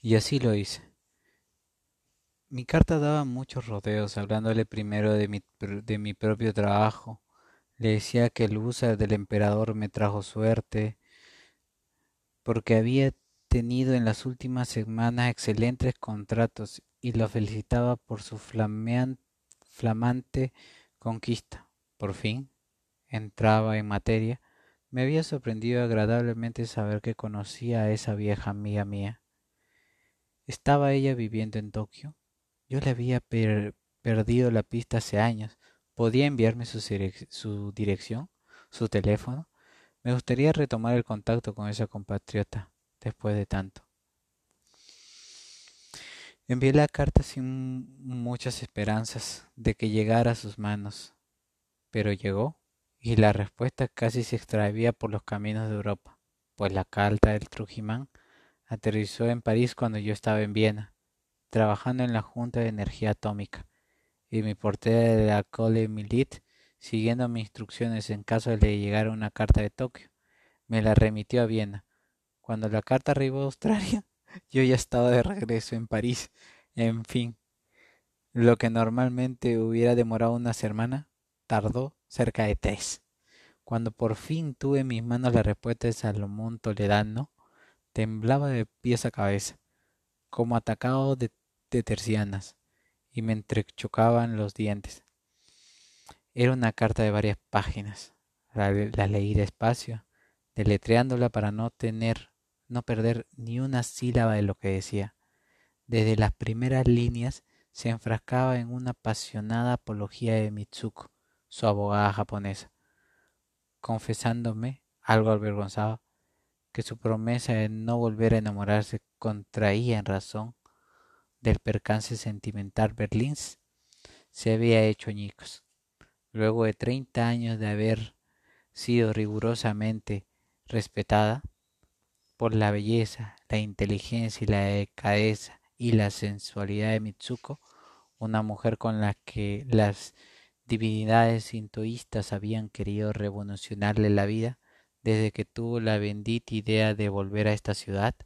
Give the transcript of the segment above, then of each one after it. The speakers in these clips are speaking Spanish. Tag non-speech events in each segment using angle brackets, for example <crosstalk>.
Y así lo hice. Mi carta daba muchos rodeos, hablándole primero de mi, de mi propio trabajo. Le decía que el uso del emperador me trajo suerte, porque había tenido en las últimas semanas excelentes contratos y lo felicitaba por su flamante conquista. Por fin entraba en materia. Me había sorprendido agradablemente saber que conocía a esa vieja amiga mía. ¿Estaba ella viviendo en Tokio? Yo le había perdido la pista hace años. ¿Podía enviarme su, su dirección? ¿Su teléfono? Me gustaría retomar el contacto con esa compatriota después de tanto. Envié la carta sin muchas esperanzas de que llegara a sus manos, pero llegó y la respuesta casi se extravía por los caminos de Europa, pues la carta del Trujimán aterrizó en París cuando yo estaba en Viena, trabajando en la Junta de Energía Atómica, y mi portera de la Cole Milit, siguiendo mis instrucciones en caso de le llegara una carta de Tokio, me la remitió a Viena. Cuando la carta arribó a Australia, <laughs> yo ya estaba de regreso en París. En fin, lo que normalmente hubiera demorado una semana, tardó cerca de tres. Cuando por fin tuve en mis manos la respuesta de Salomón Toledano, temblaba de pies a cabeza, como atacado de, tercianas, y me entrechocaban los dientes. Era una carta de varias páginas. La, leí despacio, deletreándola para no tener no perder ni una sílaba de lo que decía. Desde las primeras líneas se enfrascaba en una apasionada apología de Mitsuko, su abogada japonesa, confesándome, algo avergonzado, que su promesa de no volver a enamorarse contraía en razón del percance sentimental berlins se había hecho añicos. Luego de treinta años de haber sido rigurosamente respetada, por la belleza, la inteligencia y la delicadeza y la sensualidad de Mitsuko, una mujer con la que las divinidades sintoístas habían querido revolucionarle la vida desde que tuvo la bendita idea de volver a esta ciudad,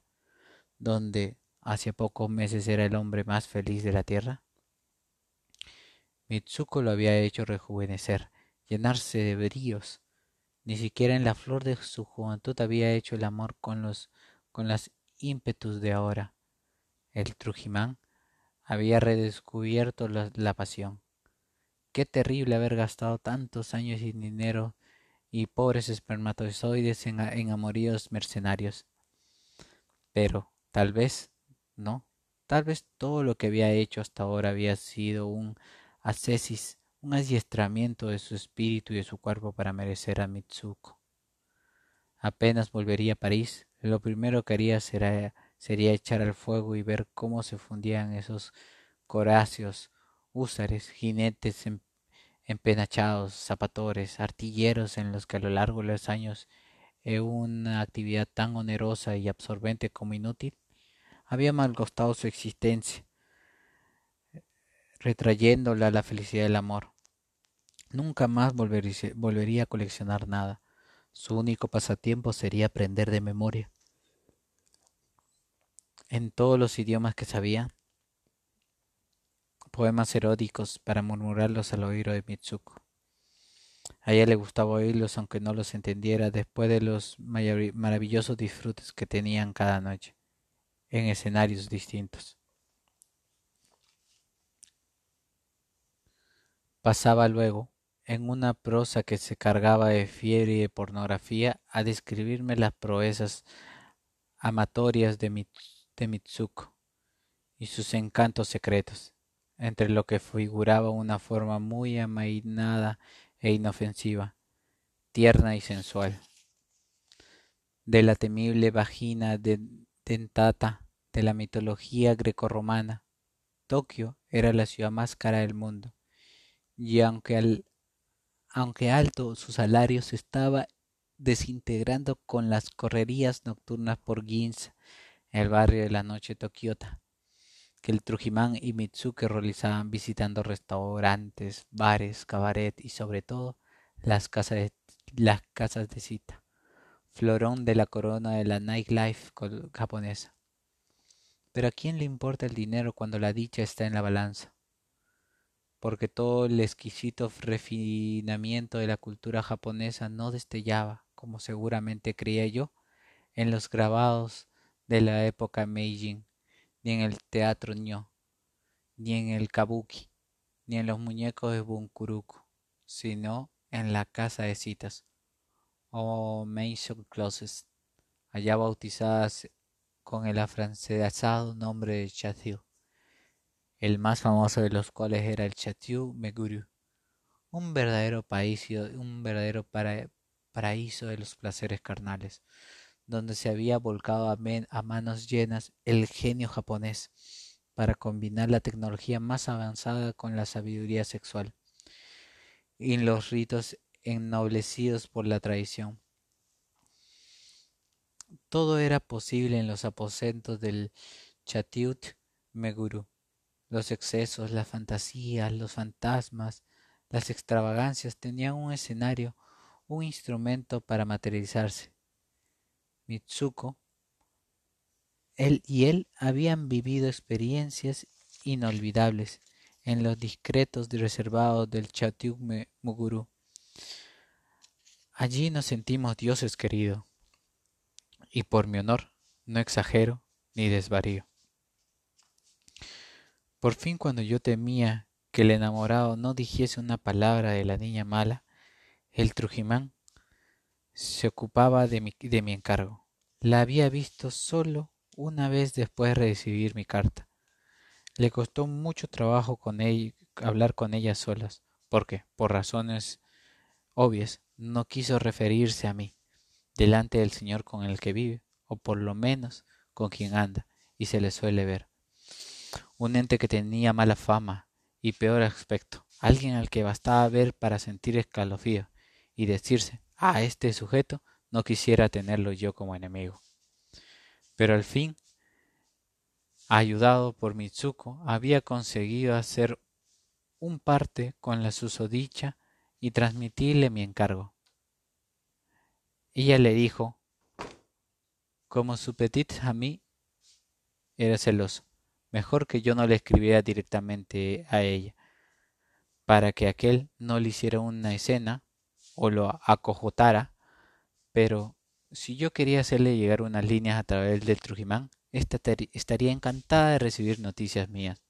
donde hace pocos meses era el hombre más feliz de la tierra. Mitsuko lo había hecho rejuvenecer, llenarse de bríos, ni siquiera en la flor de su juventud había hecho el amor con los con las ímpetus de ahora. El Trujimán había redescubierto la, pasión. Qué terrible haber gastado tantos años y dinero y pobres espermatozoides en, amoríos mercenarios. Pero tal vez no, tal vez todo lo que había hecho hasta ahora había sido un ascesis un adiestramiento de su espíritu y de su cuerpo para merecer a Mitsuko. Apenas volvería a París, lo primero que haría sería echar al fuego y ver cómo se fundían esos coracios, húsares, jinetes empenachados, zapatores, artilleros en los que a lo largo de los años en una actividad tan onerosa y absorbente como inútil, había malgostado su existencia, retrayéndola a la felicidad del amor. Nunca más volvería a coleccionar nada. Su único pasatiempo sería aprender de memoria. En todos los idiomas que sabía, poemas eróticos para murmurarlos al oído de Mitsuko. A ella le gustaba oírlos aunque no los entendiera después de los maravillosos disfrutes que tenían cada noche, en escenarios distintos. Pasaba luego, en una prosa que se cargaba de fiebre y de pornografía, a describirme las proezas amatorias de, Mitsuko y sus encantos secretos, entre lo que figuraba una forma muy amainada e inofensiva, tierna y sensual. De la temible vagina dentata de la mitología grecorromana, Tokio era la ciudad más cara del mundo y aunque, aunque alto su salario se estaba desintegrando con las correrías nocturnas por Ginza, el barrio de la noche Tokiota, que el Trujimán y Mitsuke realizaban visitando restaurantes, bares, cabaret y sobre todo las casas de, las casas de cita, florón de la corona de la nightlife japonesa. Pero ¿a quién le importa el dinero cuando la dicha está en la balanza? Porque todo el exquisito refinamiento de la cultura japonesa no destellaba, como seguramente creía yo, en los grabados de la época Meijin, ni en el teatro Nyo, ni en el kabuki, ni en los muñecos de Bunkuruku, sino en la casa de citas, o Mansion Closets, allá bautizadas con el afrancesado nombre de Chateau, el más famoso de los cuales era el Chateau Meguru, un verdadero paraíso de los placeres carnales, donde se había volcado a, manos llenas el genio japonés para combinar la tecnología más avanzada con la sabiduría sexual y los ritos ennoblecidos por la tradición. Todo era posible en los aposentos del Chatiut Meguru. Los excesos, las fantasías, los fantasmas, las extravagancias tenían un escenario, un instrumento para materializarse. Mitsuko, él y él habían vivido experiencias inolvidables en los discretos y reservados del Chatyuk Muguru. Allí nos sentimos dioses querido, y por mi honor no exagero ni desvarío. Por fin cuando yo temía que el enamorado no dijese una palabra de la niña mala, el Trujimán se ocupaba de mi, de mi encargo. La había visto solo una vez después de recibir mi carta. Le costó mucho trabajo con ella, hablar con ella solas, porque, por razones obvias, no quiso referirse a mí, delante del señor con el que vive, o por lo menos con quien anda, y se le suele ver. Un ente que tenía mala fama y peor aspecto, alguien al que bastaba ver para sentir escalofrío y decirse, a este sujeto no quisiera tenerlo yo como enemigo. Pero al fin, ayudado por Mitsuko, había conseguido hacer un parte con la susodicha y transmitirle mi encargo. Ella le dijo, como su petit mí era celoso, mejor que yo no le escribiera directamente a ella, para que aquel no le hiciera una escena o lo acojotara, pero si yo quería hacerle llegar unas líneas a través del Trujimán, estaría encantada de recibir noticias mías.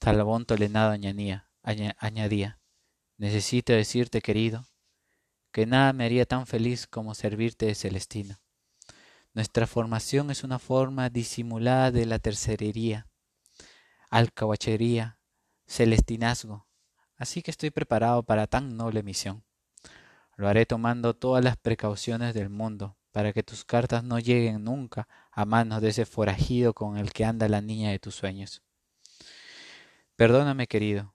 Salabón Tolenado añadía, añadía, necesito decirte, querido, que nada me haría tan feliz como servirte de Celestino. Nuestra formación es una forma disimulada de la tercerería, alcahuachería, celestinazgo, así que estoy preparado para tan noble misión. Lo haré tomando todas las precauciones del mundo para que tus cartas no lleguen nunca a manos de ese forajido con el que anda la niña de tus sueños. Perdóname, querido,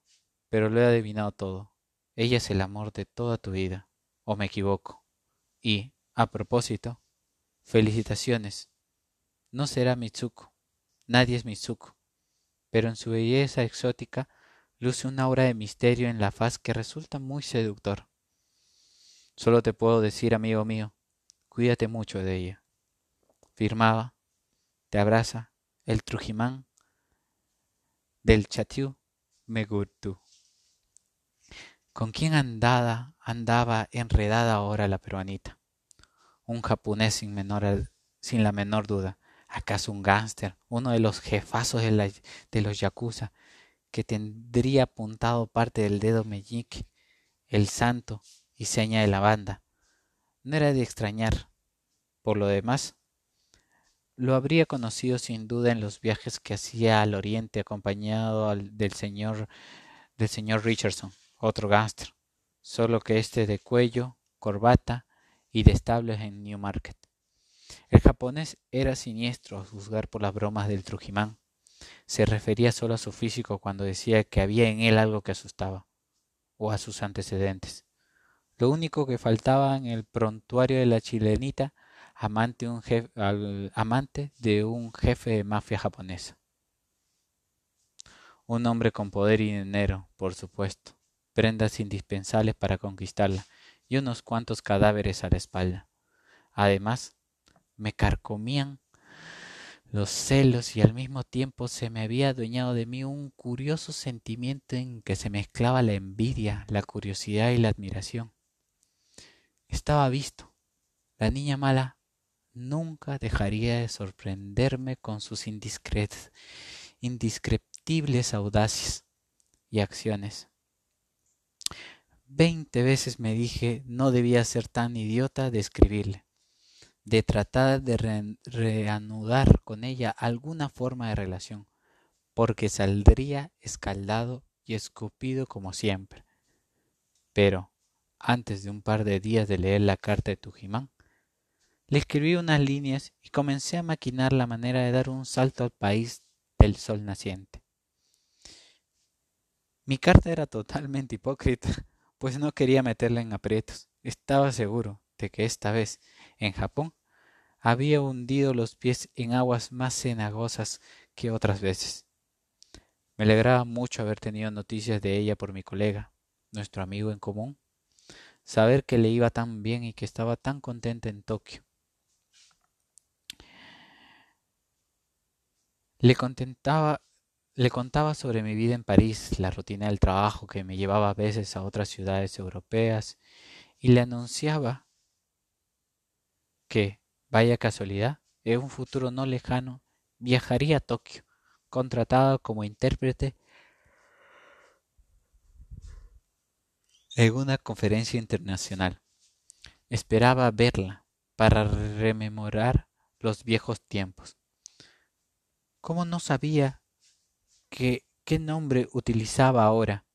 pero lo he adivinado todo. Ella es el amor de toda tu vida, o me equivoco. Y, a propósito, felicitaciones. No será Mitsuko, nadie es Mitsuko, pero en su belleza exótica luce una aura de misterio en la faz que resulta muy seductor. Solo te puedo decir, amigo mío, cuídate mucho de ella. Firmaba, te abraza, el Trujimán del Chatiu Megurtu. ¿Con quién andada, andaba enredada ahora la peruanita? Un japonés sin, menor, la menor duda. ¿Acaso un gángster, uno de los jefazos de, de los yakuza, que tendría apuntado parte del dedo meñique, el santo, y seña de la banda. No era de extrañar. Por lo demás, lo habría conocido sin duda en los viajes que hacía al oriente acompañado del señor del señor Richardson, otro gángster, solo que este de cuello, corbata y de establos en Newmarket. El japonés era siniestro a juzgar por las bromas del Trujimán. Se refería solo a su físico cuando decía que había en él algo que asustaba, o a sus antecedentes. Lo único que faltaba en el prontuario de la chilenita, amante, un jefe, amante de un jefe de mafia japonesa. Un hombre con poder y dinero, por supuesto, prendas indispensables para conquistarla y unos cuantos cadáveres a la espalda. Además, me carcomían los celos y al mismo tiempo se me había adueñado de mí un curioso sentimiento en que se mezclaba la envidia, la curiosidad y la admiración. Estaba visto. La niña mala nunca dejaría de sorprenderme con sus indescriptibles audacias y acciones. Veinte veces me dije no debía ser tan idiota de escribirle, de tratar de reanudar con ella alguna forma de relación, porque saldría escaldado y escupido como siempre. Pero, antes de un par de días de leer la carta de Tujimán, le escribí unas líneas y comencé a maquinar la manera de dar un salto al país del sol naciente. Mi carta era totalmente hipócrita <laughs> pues no quería meterla en aprietos. Estaba seguro de que esta vez, en Japón, había hundido los pies en aguas más cenagosas que otras veces. Me alegraba mucho haber tenido noticias de ella por mi colega, nuestro amigo en común, saber que le iba tan bien y que estaba tan contenta en Tokio. Le contentaba le contaba sobre mi vida en París, la rutina del trabajo que me llevaba a veces a otras ciudades europeas, y le anunciaba que, vaya casualidad, en un futuro no lejano viajaría a Tokio, contratado como intérprete en una conferencia internacional. Esperaba verla para rememorar los viejos tiempos. ¿Cómo no sabía qué nombre utilizaba ahora.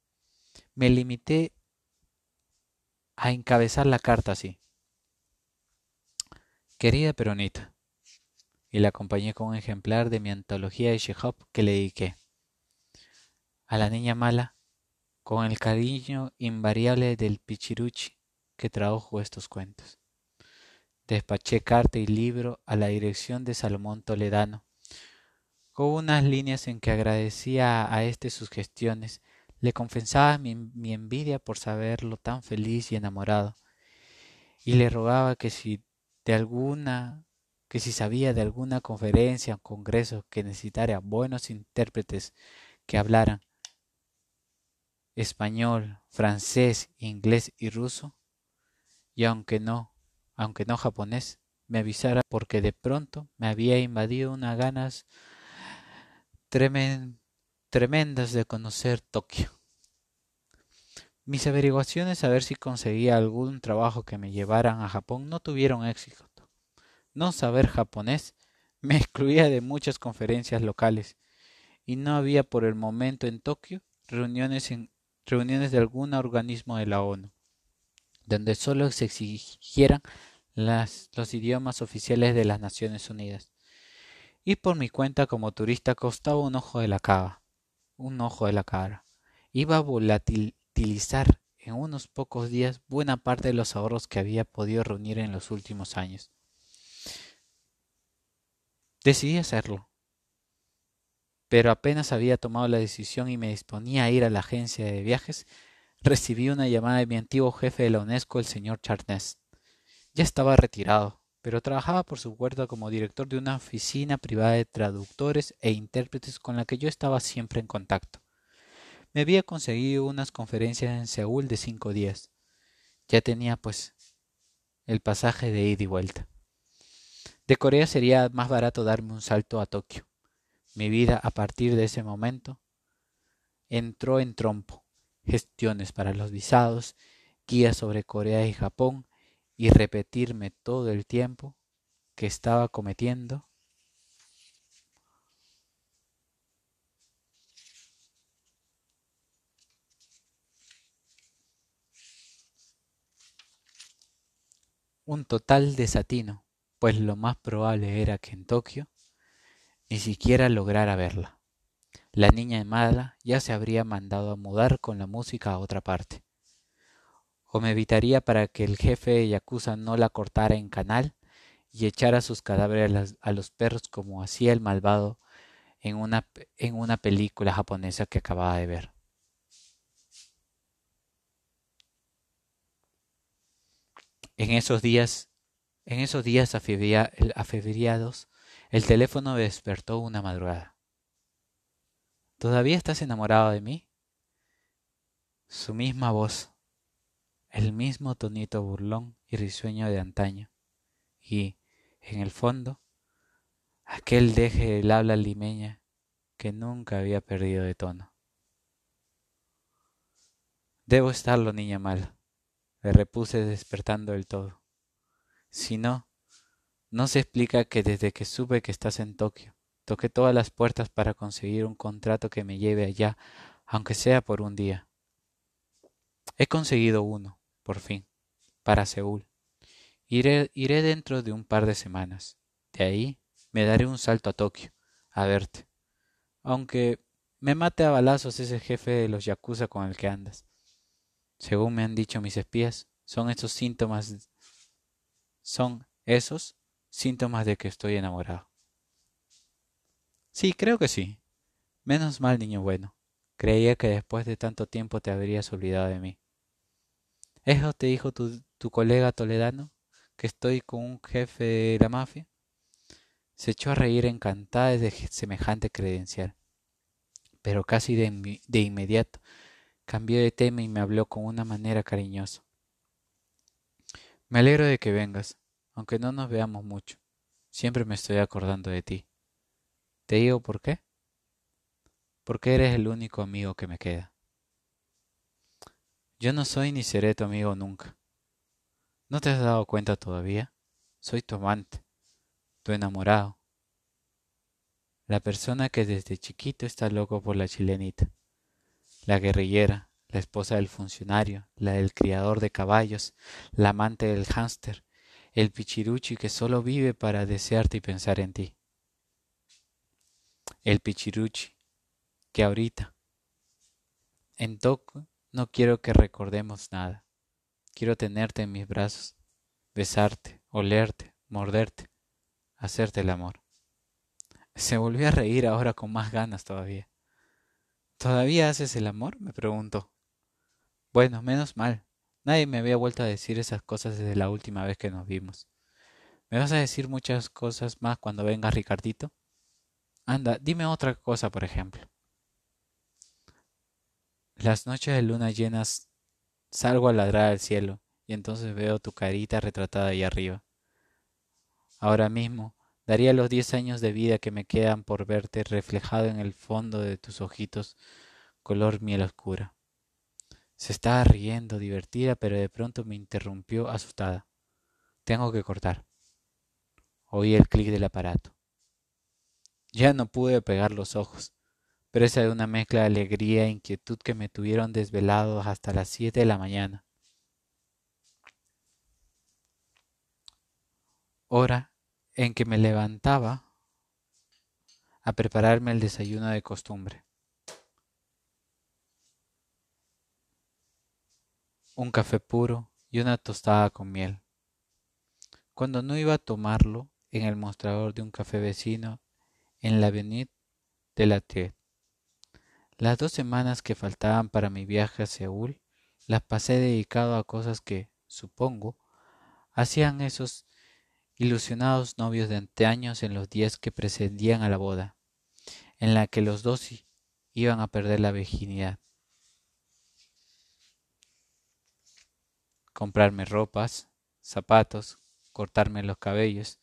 Me limité a encabezar la carta así. Querida Peronita, y la acompañé con un ejemplar de mi antología de Chekhov que le dediqué. A la niña mala, con el cariño invariable del Pichiruchi que tradujo estos cuentos. Despaché carta y libro a la dirección de Salomón Toledano, con unas líneas en que agradecía a éste sus gestiones, le confesaba mi, mi, envidia por saberlo tan feliz y enamorado, y le rogaba que si de alguna que si sabía de alguna conferencia o congreso que necesitara buenos intérpretes que hablaran español, francés, inglés y ruso, y aunque no, aunque no japonés, me avisara porque de pronto me había invadido unas ganas tremendas de conocer Tokio. Mis averiguaciones a ver si conseguía algún trabajo que me llevaran a Japón no tuvieron éxito. No saber japonés <laughs> me excluía de muchas conferencias locales y no había por el momento en Tokio reuniones, en, reuniones de algún organismo de la ONU, donde solo se exigieran los idiomas oficiales de las Naciones Unidas y por mi cuenta como turista costaba un ojo de la cara, un ojo de la cara. Iba a volatilizar en unos pocos días buena parte de los ahorros que había podido reunir en los últimos años. Decidí hacerlo, pero apenas había tomado la decisión y me disponía a ir a la agencia de viajes, recibí una llamada de mi antiguo jefe de la UNESCO, el señor Charnes. Ya estaba retirado, pero trabajaba por su cuenta como director de una oficina privada de traductores e intérpretes con la que yo estaba siempre en contacto. Me había conseguido unas conferencias en Seúl de cinco días. Ya tenía, pues, el pasaje de ida y vuelta. De Corea sería más barato darme un salto a Tokio. Mi vida a partir de ese momento entró en trompo. Gestiones para los visados, guías sobre Corea y Japón, y repetirme todo el tiempo que estaba cometiendo un total desatino, pues lo más probable era que en Tokio ni siquiera lograra verla. La niña mala ya se habría mandado a mudar con la música a otra parte o me evitaría para que el jefe de Yakuza no la cortara en canal y echara sus cadáveres a, los perros como hacía el malvado en una, en una película japonesa que acababa de ver. En esos días, en esos días El teléfono me despertó una madrugada. ¿Todavía estás enamorado de mí? Su misma voz, el mismo tonito burlón y risueño de antaño, y, en el fondo, aquel deje del habla limeña que nunca había perdido de tono. Debo estarlo, niña mala, le repuse despertando del todo. Si no, no se explica que desde que supe que estás en Tokio, toqué todas las puertas para conseguir un contrato que me lleve allá, aunque sea por un día. He conseguido uno, por fin, para Seúl. Iré, iré dentro de un par de semanas. De ahí me daré un salto a Tokio, a verte. Aunque me mate a balazos ese jefe de los yakuza con el que andas. Según me han dicho mis espías, son esos síntomas son esos síntomas de que estoy enamorado. Sí, creo que sí. Menos mal, niño bueno. Creía que después de tanto tiempo te habrías olvidado de mí. ¿Eso te dijo tu, tu colega toledano? ¿Que estoy con un jefe de la mafia? Se echó a reír encantada de semejante credencial. Pero casi de, de inmediato cambió de tema y me habló con una manera cariñosa. Me alegro de que vengas, aunque no nos veamos mucho. Siempre me estoy acordando de ti. ¿Te digo por qué? Porque eres el único amigo que me queda. Yo no soy ni seré tu amigo nunca. ¿No te has dado cuenta todavía? Soy tu amante, tu enamorado, la persona que desde chiquito está loco por la chilenita la guerrillera, la esposa del funcionario, la del criador de caballos, la amante del hámster, el pichiruchi que solo vive para desearte y pensar en ti. El pichiruchi que ahorita, en toco, no quiero que recordemos nada. Quiero tenerte en mis brazos, besarte, olerte, morderte, hacerte el amor. Se volvió a reír ahora con más ganas todavía. ¿Todavía haces el amor? me preguntó. Bueno, menos mal. Nadie me había vuelto a decir esas cosas desde la última vez que nos vimos. ¿Me vas a decir muchas cosas más cuando venga Ricardito? Anda, dime otra cosa, por ejemplo. Las noches de luna llenas salgo a ladrar al cielo y entonces veo tu carita retratada ahí arriba. Ahora mismo Daría los diez años de vida que me quedan por verte reflejado en el fondo de tus ojitos color miel oscura. Se estaba riendo, divertida, pero de pronto me interrumpió asustada. Tengo que cortar. Oí el clic del aparato. Ya no pude pegar los ojos, presa de una mezcla de alegría e inquietud que me tuvieron desvelado hasta las siete de la mañana. Hora en que me levantaba a prepararme el desayuno de costumbre. Un café puro y una tostada con miel. Cuando no iba a tomarlo en el mostrador de un café vecino en la avenida de la Triet. Las dos semanas que faltaban para mi viaje a Seúl las pasé dedicado a cosas que, supongo, hacían esos ilusionados novios de anteaños en los días que precedían a la boda, en la que los dos iban a perder la virginidad. Comprarme ropas, zapatos, cortarme los cabellos,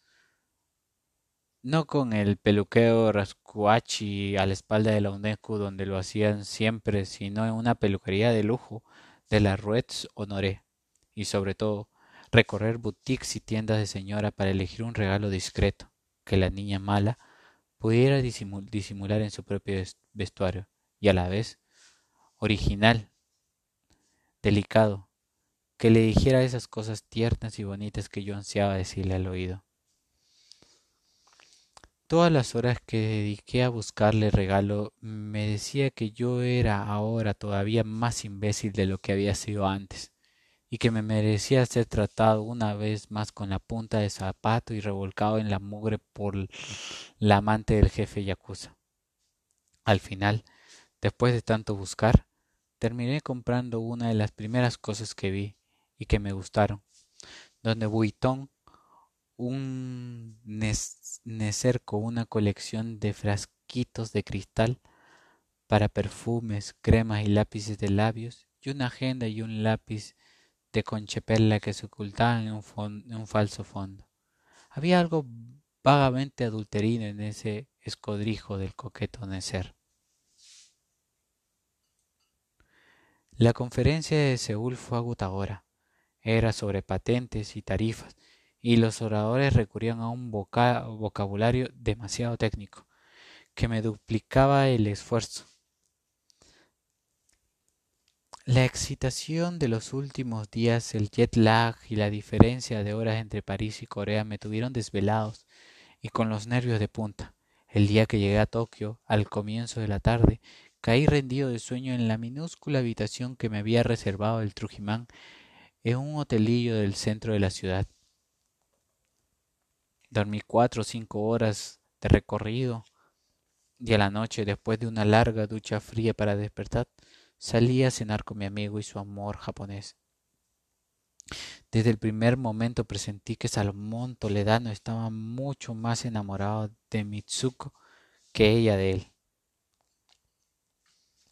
no con el peluqueo rascuachi a la espalda de la UNESCO donde lo hacían siempre, sino en una peluquería de lujo de la Ruetz Honoré, y sobre todo recorrer boutiques y tiendas de señora para elegir un regalo discreto que la niña mala pudiera disimular en su propio vestuario. Y a la vez original, delicado, que le dijera esas cosas tiernas y bonitas que yo ansiaba decirle al oído. Todas las horas que dediqué a buscarle regalo me decía que yo era ahora todavía más imbécil de lo que había sido antes, y que me merecía ser tratado una vez más con la punta de zapato y revolcado en la mugre por la amante del jefe Yakuza. Al final, después de tanto buscar, terminé comprando una de las primeras cosas que vi y que me gustaron, donde Vuitton un necerco, una colección de frasquitos de cristal para perfumes, cremas y lápices de labios, y una agenda y un lápiz de conchepella que se ocultaban en un, falso fondo. Había algo vagamente adulterino en ese escodrijo del coqueto necer. La conferencia de Seúl fue agotadora. Era sobre patentes y tarifas, y los oradores recurrían a un vocabulario demasiado técnico, que me duplicaba el esfuerzo. La excitación de los últimos días, el jet lag y la diferencia de horas entre París y Corea me tuvieron desvelados y con los nervios de punta. El día que llegué a Tokio, al comienzo de la tarde, Caí rendido de sueño en la minúscula habitación que me había reservado el Trujimán en un hotelillo del centro de la ciudad. Dormí cuatro o cinco horas de recorrido y a la noche, después de una larga ducha fría para despertar, salí a cenar con mi amigo y su amor japonés. Desde el primer momento presentí que Salomón Toledano estaba mucho más enamorado de Mitsuko que ella de él.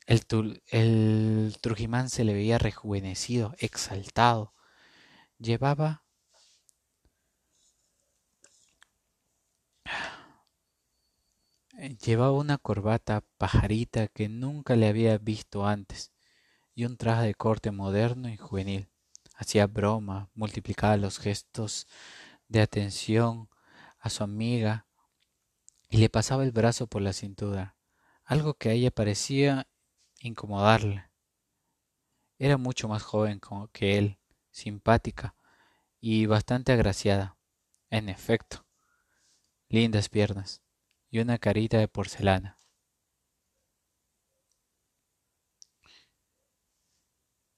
El, Trujimán se le veía rejuvenecido, exaltado. Llevaba Llevaba una corbata pajarita que nunca le había visto antes y un traje de corte moderno y juvenil. Hacía broma, multiplicaba los gestos de atención a su amiga y le pasaba el brazo por la cintura, algo que a ella parecía incomodarle. Era mucho más joven que él, simpática y bastante agraciada. En efecto, lindas piernas y una carita de porcelana.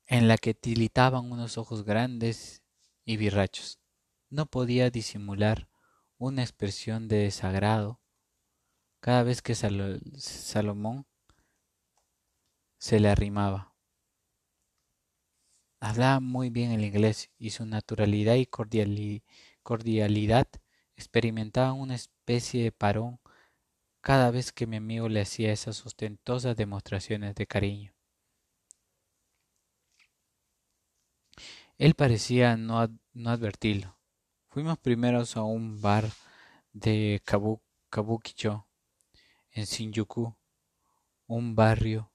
en la que tilitaban unos ojos grandes y birrachos. No podía disimular una expresión de desagrado cada vez que Salomón se le arrimaba. Hablaba muy bien el inglés y su naturalidad y cordialidad experimentaban una especie de parón cada vez que mi amigo le hacía esas ostentosas demostraciones de cariño. Él parecía no, no advertirlo. Fuimos primeros a un bar de Kabukicho, en Shinjuku, un barrio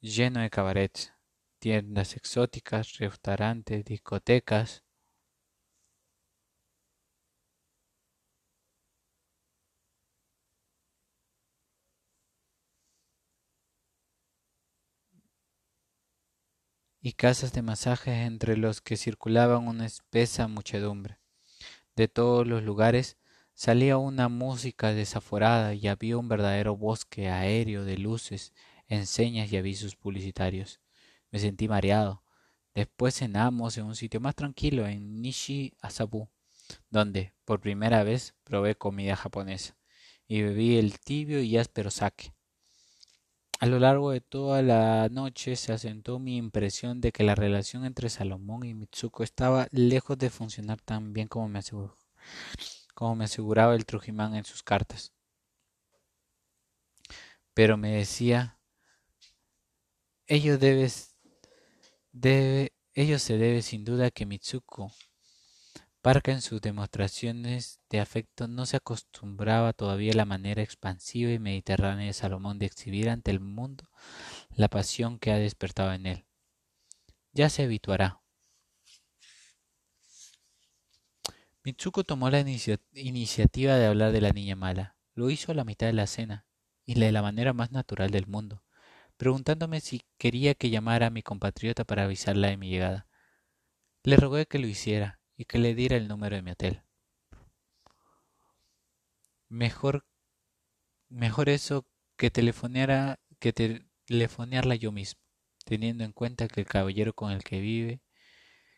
lleno de cabarets, tiendas exóticas, restaurantes, discotecas. y casas de masajes entre los que circulaban una espesa muchedumbre. De todos los lugares salía una música desaforada y había un verdadero bosque aéreo de luces enseñas y avisos publicitarios. Me sentí mareado. Después cenamos en un sitio más tranquilo, en Nishi Asabu, donde por primera vez probé comida japonesa y bebí el tibio y áspero sake. A lo largo de toda la noche se asentó mi impresión de que la relación entre Salomón y Mitsuko estaba lejos de funcionar tan bien como me, como me aseguraba el Trujimán en sus cartas. Pero me decía Ello, debe, ello se debe sin duda que Mitsuko, parca en sus demostraciones de afecto, no se acostumbraba todavía a la manera expansiva y mediterránea de Salomón de exhibir ante el mundo la pasión que ha despertado en él. Ya se habituará. Mitsuko tomó la iniciativa de hablar de la niña mala. Lo hizo a la mitad de la cena y de la manera más natural del mundo preguntándome si quería que llamara a mi compatriota para avisarla de mi llegada. Le rogué que lo hiciera y que le diera el número de mi hotel. Mejor, mejor eso que telefoneara, que telefonearla yo mismo, teniendo en cuenta que el caballero con el que vive,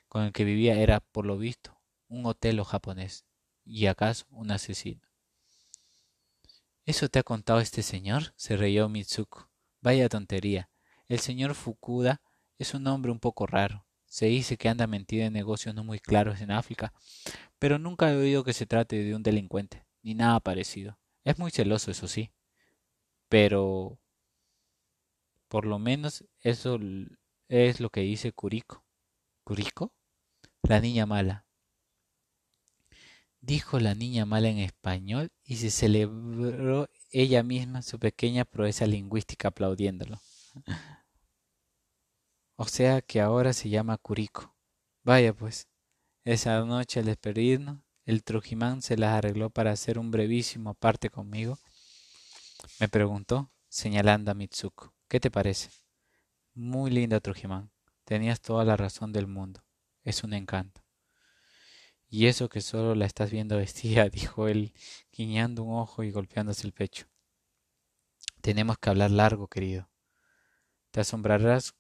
con el que vivía era, por lo visto, un hotel japonés, y acaso un asesino. ¿Eso te ha contado este señor? se reyó Mitsuko. Vaya tontería. El señor Fukuda es un hombre un poco raro. Se dice que anda metido en negocios no muy claros en África, pero nunca he oído que se trate de un delincuente, ni nada parecido. Es muy celoso, eso sí, pero por lo menos eso es lo que dice Curico. ¿Curico? La niña mala. Dijo la niña mala en español y se celebró ella misma su pequeña proeza lingüística aplaudiéndolo. O sea que ahora se llama Curico. Vaya pues, esa noche al despedirnos, el Trujimán se las arregló para hacer un brevísimo aparte conmigo. Me preguntó, señalando a Mitsuko, ¿qué te parece? Muy linda Trujimán, tenías toda la razón del mundo, es un encanto. Y eso que solo la estás viendo vestida, <laughs> dijo él, guiñando un ojo y golpeándose el pecho. Tenemos que hablar largo, querido. Te asombrarás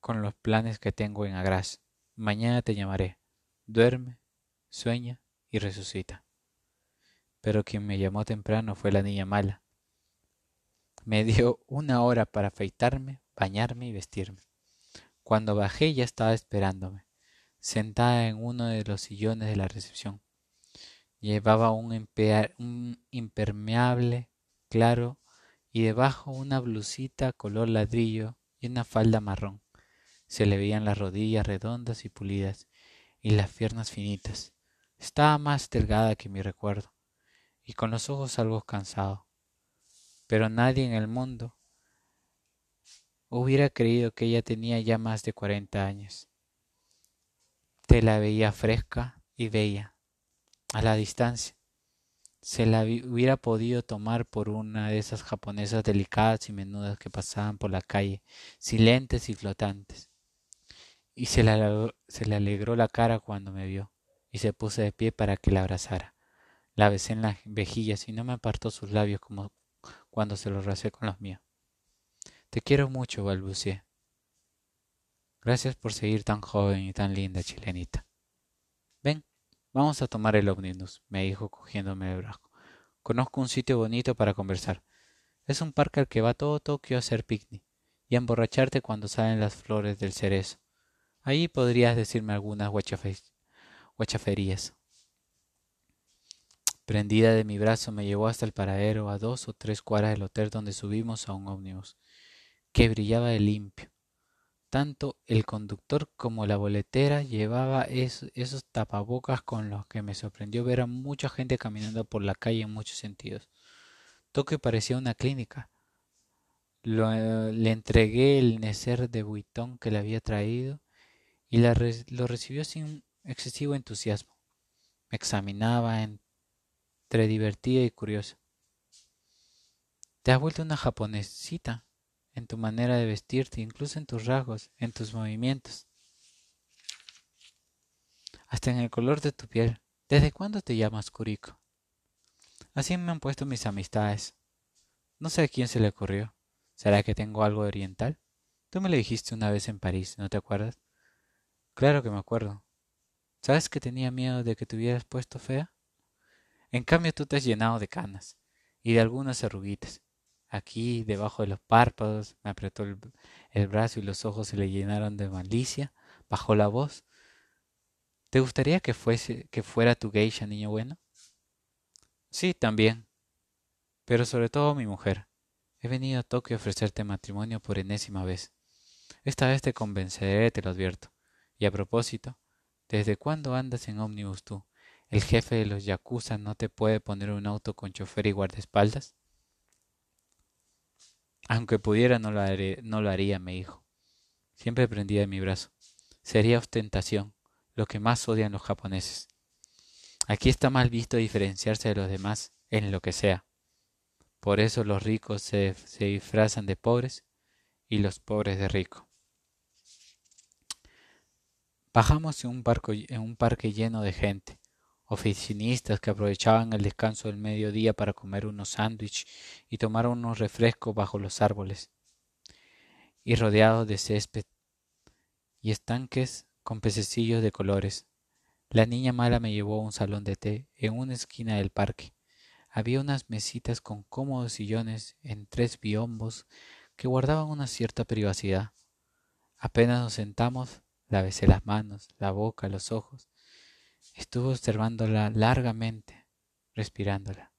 con los planes que tengo en Agras. Mañana te llamaré. Duerme, sueña y resucita. Pero quien me llamó temprano fue la niña mala. Me dio una hora para afeitarme, bañarme y vestirme. Cuando bajé ya estaba esperándome sentada en uno de los sillones de la recepción. Llevaba un, impermeable claro y debajo una blusita color ladrillo y una falda marrón. Se le veían las rodillas redondas y pulidas y las piernas finitas. Estaba más delgada que mi recuerdo y con los ojos algo cansado. Pero nadie en el mundo hubiera creído que ella tenía ya más de cuarenta años. Te la veía fresca y bella, a la distancia. Se la hubiera podido tomar por una de esas japonesas delicadas y menudas que pasaban por la calle, silentes y flotantes. Y se, le alegró la cara cuando me vio, y se puso de pie para que la abrazara. La besé en las vejillas y no me apartó sus labios como cuando se los rasé con los míos. Te quiero mucho, balbuceé. Gracias por seguir tan joven y tan linda, chilenita. Ven, vamos a tomar el ómnibus, me dijo cogiéndome el brazo. Conozco un sitio bonito para conversar. Es un parque al que va todo Tokio a hacer picnic y a emborracharte cuando salen las flores del cerezo. Allí podrías decirme algunas guachaferías. Prendida de mi brazo me llevó hasta el paradero a dos o tres cuadras del hotel donde subimos a un ómnibus, que brillaba de limpio, tanto el conductor como la boletera llevaba esos tapabocas con los que me sorprendió ver a mucha gente caminando por la calle en muchos sentidos. Tokio parecía una clínica. le entregué el necer de buitón que le había traído y lo recibió sin excesivo entusiasmo. Me examinaba entre divertida y curiosa. ¿Te has vuelto una japonesita? En tu manera de vestirte, incluso en tus rasgos, en tus movimientos, hasta en el color de tu piel. ¿Desde cuándo te llamas Kuriko? Así me han puesto mis amistades. No sé a quién se le ocurrió. ¿Será que tengo algo de oriental? Tú me lo dijiste una vez en París, ¿no te acuerdas? Claro que me acuerdo. ¿Sabes que tenía miedo de que te hubieras puesto fea? En cambio tú te has llenado de canas y de algunas arruguitas aquí debajo de los párpados, me apretó el, brazo y los ojos se le llenaron de malicia, bajó la voz. ¿Te gustaría que fuese, que fuera tu geisha, niño bueno? Sí, también. Pero sobre todo mi mujer. He venido a Tokio a ofrecerte matrimonio por enésima vez. Esta vez te convenceré, te lo advierto. Y a propósito, ¿desde cuándo andas en ómnibus tú? ¿El jefe de los yakuza no te puede poner un auto con chofer y guardaespaldas? Aunque pudiera, no lo, no lo haría, me dijo. Siempre prendía de mi brazo. Sería ostentación, lo que más odian los japoneses. Aquí está mal visto diferenciarse de los demás en lo que sea. Por eso los ricos se, se disfrazan de pobres y los pobres de ricos. Bajamos en un, en un parque lleno de gente oficinistas que aprovechaban el descanso del mediodía para comer unos sándwiches y tomar unos refrescos bajo los árboles, y rodeados de césped y estanques con pececillos de colores. La niña mala me llevó a un salón de té en una esquina del parque. Había unas mesitas con cómodos sillones en tres biombos que guardaban una cierta privacidad. Apenas nos sentamos, la besé las manos, la boca, los ojos. Estuve observándola largamente, respirándola.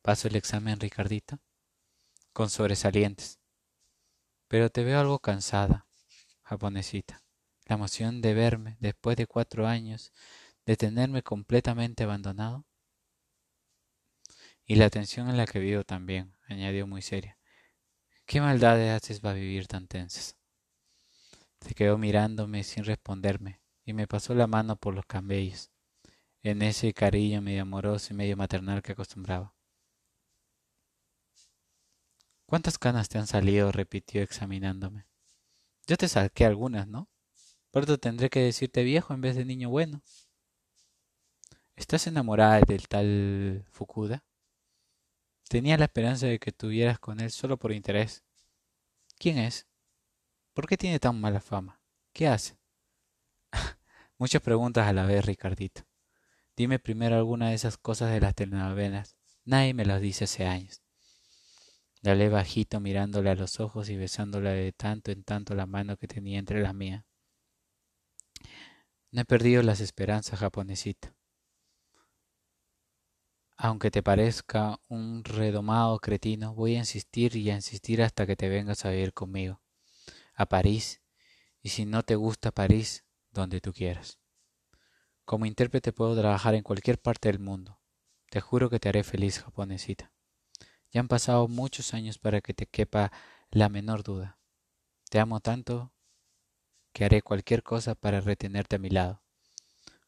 ¿Paso el examen, Ricardito? Con sobresalientes. Pero te veo algo cansada, japonesita. La emoción de verme, después de cuatro años, de tenerme completamente abandonado. Y la tensión en la que vivo también, añadió muy seria. ¿Qué maldades haces para vivir tan tensas? Se quedó mirándome sin responderme y me pasó la mano por los cabellos, en ese cariño medio amoroso y medio maternal que acostumbraba. ¿Cuántas canas te han salido? repitió examinándome. Yo te saqué algunas, ¿no? Pronto tendré que decirte viejo en vez de niño bueno. ¿Estás enamorada del tal Fukuda? Tenía la esperanza de que tuvieras con él solo por interés. ¿Quién es? ¿Por qué tiene tan mala fama? ¿Qué hace? <laughs> Muchas preguntas a la vez, Ricardito. Dime primero alguna de esas cosas de las telenovelas. Nadie me las dice hace años. Le bajito mirándole a los ojos y besándole de tanto en tanto la mano que tenía entre las mías. No he perdido las esperanzas, japonesita. Aunque te parezca un redomado cretino, voy a insistir y a insistir hasta que te vengas a vivir conmigo a París, y si no te gusta París, donde tú quieras. Como intérprete puedo trabajar en cualquier parte del mundo. Te juro que te haré feliz, japonesita. Ya han pasado muchos años para que te quepa la menor duda. Te amo tanto que haré cualquier cosa para retenerte a mi lado.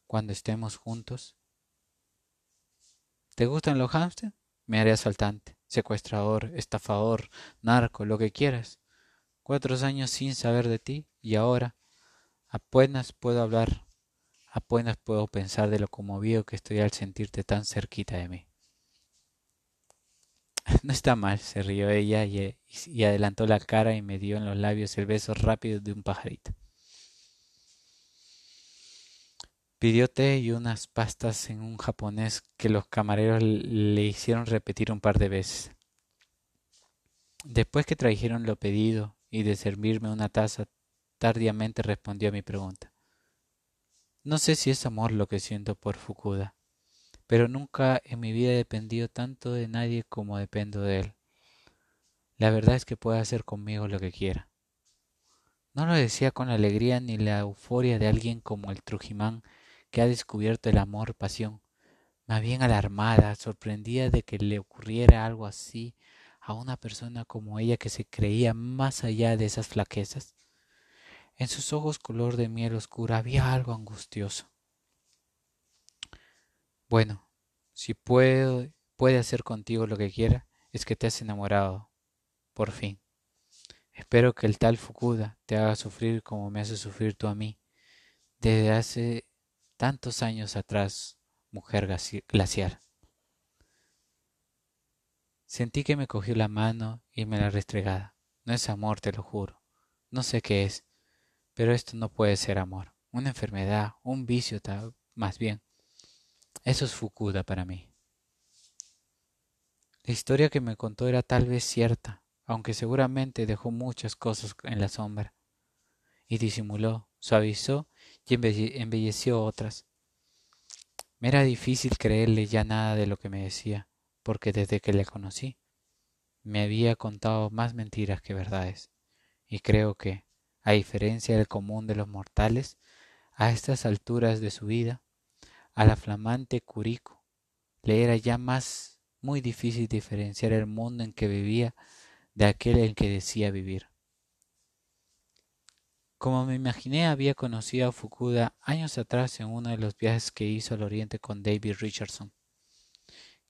Cuando estemos juntos. ¿Te gustan los hámster? Me haré asaltante, secuestrador, estafador, narco, lo que quieras cuatro años sin saber de ti y ahora apenas puedo hablar, apenas puedo pensar de lo conmovido que estoy al sentirte tan cerquita de mí. <laughs> No está mal, se rió ella y, y, adelantó la cara y me dio en los labios el beso rápido de un pajarito. Pidió té y unas pastas en un japonés que los camareros le hicieron repetir un par de veces. Después que trajeron lo pedido y de servirme una taza, tardíamente respondió a mi pregunta. No sé si es amor lo que siento por Fukuda, pero nunca en mi vida he dependido tanto de nadie como dependo de él. La verdad es que puede hacer conmigo lo que quiera. No lo decía con la alegría ni la euforia de alguien como el Trujimán que ha descubierto el amor pasión, más bien alarmada, sorprendida de que le ocurriera algo así a una persona como ella que se creía más allá de esas flaquezas. En sus ojos color de miel oscura había algo angustioso. Bueno, si puedo, puede hacer contigo lo que quiera, es que te has enamorado, por fin. Espero que el tal Fukuda te haga sufrir como me hace sufrir tú a mí, desde hace tantos años atrás, mujer glacial. Sentí que me cogió la mano y me la restregaba. No es amor, te lo juro. No sé qué es, pero esto no puede ser amor. Una enfermedad, un vicio más bien. Eso es Fukuda para mí. La historia que me contó era tal vez cierta, aunque seguramente dejó muchas cosas en la sombra. Y disimuló, suavizó y embelleció otras. Me era difícil creerle ya nada de lo que me decía porque desde que le conocí me había contado más mentiras que verdades, y creo que, a diferencia del común de los mortales, a estas alturas de su vida, a la flamante Curico, le era ya más muy difícil diferenciar el mundo en que vivía de aquel en que decía vivir. Como me imaginé, había conocido a Fukuda años atrás en uno de los viajes que hizo al oriente con David Richardson,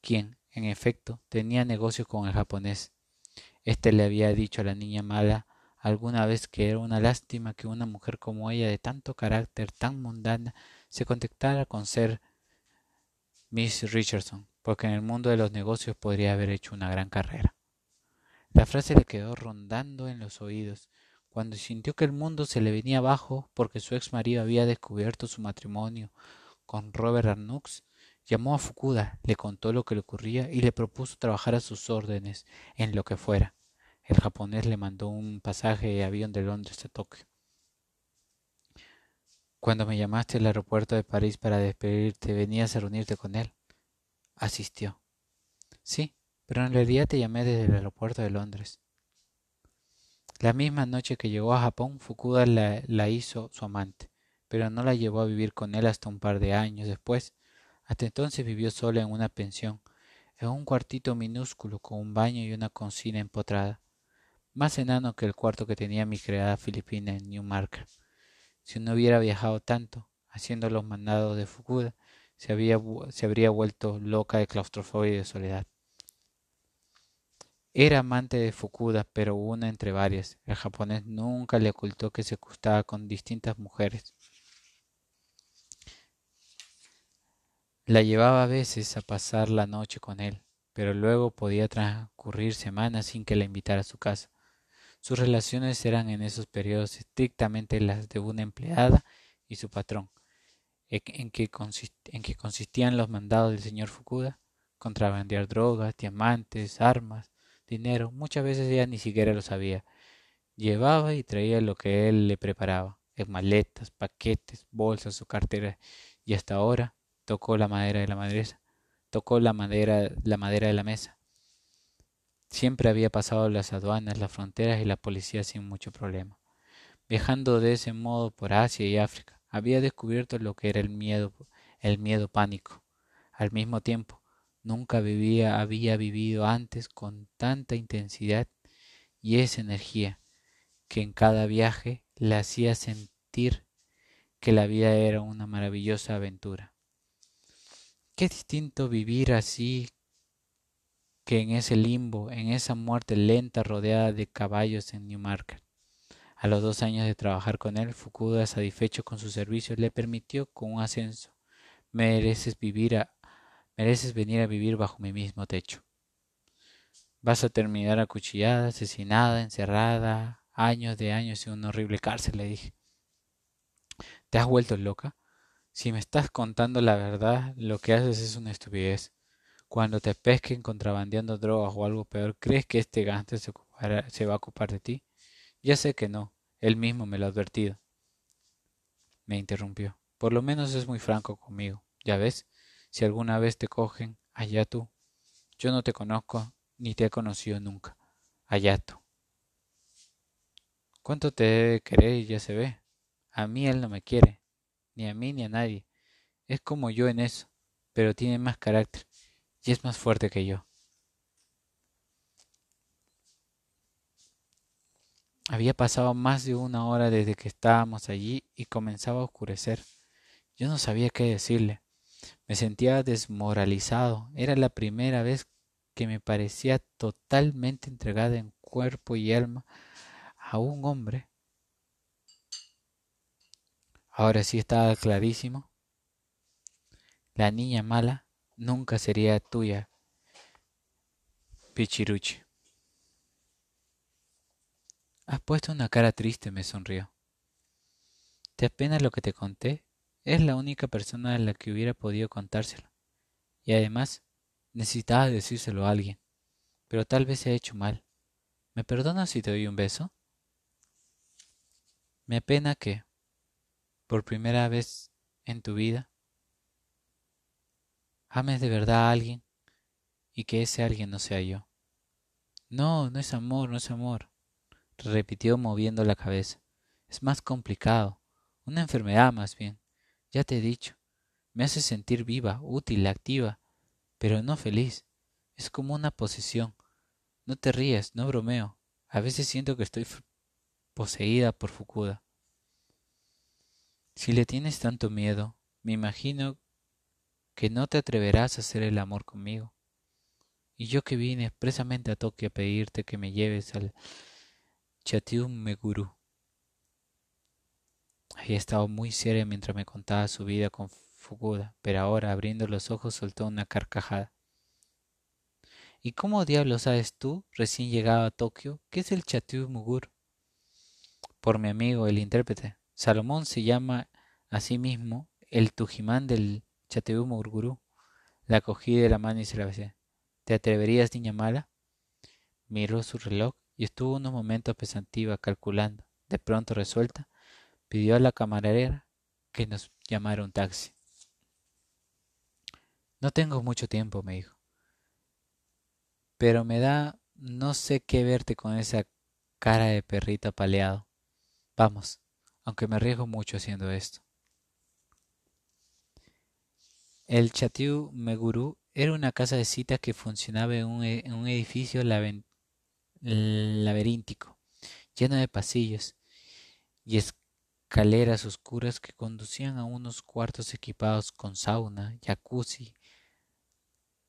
quien, en efecto, tenía negocio con el japonés. Este le había dicho a la niña mala alguna vez que era una lástima que una mujer como ella, de tanto carácter, tan mundana, se contactara con ser Miss Richardson, porque en el mundo de los negocios podría haber hecho una gran carrera. La frase le quedó rondando en los oídos, cuando sintió que el mundo se le venía abajo porque su ex marido había descubierto su matrimonio con Robert Arnux Llamó a Fukuda, le contó lo que le ocurría y le propuso trabajar a sus órdenes en lo que fuera. El japonés le mandó un pasaje de avión de Londres a Tokio. Cuando me llamaste al aeropuerto de París para despedirte, venías a reunirte con él. Asistió. Sí, pero en realidad te llamé desde el aeropuerto de Londres. La misma noche que llegó a Japón, Fukuda la, la, hizo su amante, pero no la llevó a vivir con él hasta un par de años después. Hasta entonces vivió sola en una pensión, en un cuartito minúsculo con un baño y una cocina empotrada, más enano que el cuarto que tenía mi creada filipina en Newmarket. Si no hubiera viajado tanto, haciendo los mandados de Fukuda, se, había, se habría vuelto loca de claustrofobia y de soledad. Era amante de Fukuda, pero una entre varias. El japonés nunca le ocultó que se acostaba con distintas mujeres. La llevaba a veces a pasar la noche con él, pero luego podía transcurrir semanas sin que la invitara a su casa. Sus relaciones eran en esos periodos estrictamente las de una empleada y su patrón, en que, consistían los mandados del señor Fukuda, contrabandear drogas, diamantes, armas, dinero. Muchas veces ella ni siquiera lo sabía. Llevaba y traía lo que él le preparaba, en maletas, paquetes, bolsas o carteras, y hasta ahora tocó la madera de la madera, tocó la madera, la madera de la mesa. Siempre había pasado las aduanas, las fronteras y la policía sin mucho problema. Viajando de ese modo por Asia y África, había descubierto lo que era el miedo, el miedo pánico. Al mismo tiempo, nunca había vivido antes con tanta intensidad y esa energía que en cada viaje le hacía sentir que la vida era una maravillosa aventura. Qué distinto vivir así que en ese limbo, en esa muerte lenta rodeada de caballos en Newmarket. A los dos años de trabajar con él, Fukuda, satisfecho con su servicio, le permitió con un ascenso. Mereces vivir a, mereces venir a vivir bajo mi mismo techo. Vas a terminar acuchillada, asesinada, encerrada, años de años en una horrible cárcel, le dije. ¿Te has vuelto loca? Si me estás contando la verdad, lo que haces es una estupidez. Cuando te pesquen contrabandeando drogas o algo peor, ¿crees que este gánster se, se va a ocupar de ti? Ya sé que no, él mismo me lo ha advertido. Me interrumpió. Por lo menos es muy franco conmigo. Ya ves, si alguna vez te cogen, allá tú. Yo no te conozco ni te he conocido nunca. Allá tú. ¿Cuánto te debe querer ya se ve? A mí él no me quiere, ni a mí ni a nadie. Es como yo en eso, pero tiene más carácter y es más fuerte que yo. Había pasado más de una hora desde que estábamos allí y comenzaba a oscurecer. Yo no sabía qué decirle. Me sentía desmoralizado. Era la primera vez que me parecía totalmente entregada en cuerpo y alma a un hombre. Ahora sí estaba clarísimo. La niña mala nunca sería tuya, Pichiruchi. Has puesto una cara triste, me sonrió. ¿Te apena lo que te conté? Es la única persona a la que hubiera podido contárselo. Y además, necesitaba decírselo a alguien. Pero tal vez he hecho mal. ¿Me perdonas si te doy un beso? Me apena que, por primera vez en tu vida, ames de verdad a alguien y que ese alguien no sea yo. No, no es amor, no es amor, repitió moviendo la cabeza. Es más complicado, una enfermedad más bien. Ya te he dicho, me hace sentir viva, útil, activa, pero no feliz. Es como una posesión. No te rías, no bromeo. A veces siento que estoy poseída por Fukuda. Si le tienes tanto miedo, me imagino que no te atreverás a hacer el amor conmigo. Y yo que vine expresamente a Tokio a pedirte que me lleves al Chatium Meguru. Había estado muy seria mientras me contaba su vida con Fukuda, pero ahora, abriendo los ojos, soltó una carcajada. ¿Y cómo diablos sabes tú, recién llegado a Tokio, qué es el Chatium Meguru? Por mi amigo, el intérprete. Salomón se llama a sí mismo el Tujimán del Chateau Murgurú. La cogí de la mano y se la besé. ¿Te atreverías, niña mala? Miró su reloj y estuvo unos momentos pesantiva calculando. De pronto resuelta, pidió a la camarera que nos llamara un taxi. No tengo mucho tiempo, me dijo. Pero me da no sé qué verte con esa cara de perrito apaleado. Vamos, aunque me arriesgo mucho haciendo esto. El Chateau Meguru era una casa de cita que funcionaba en un, e, edificio laberíntico, lleno de pasillos y escaleras oscuras que conducían a unos cuartos equipados con sauna, jacuzzi,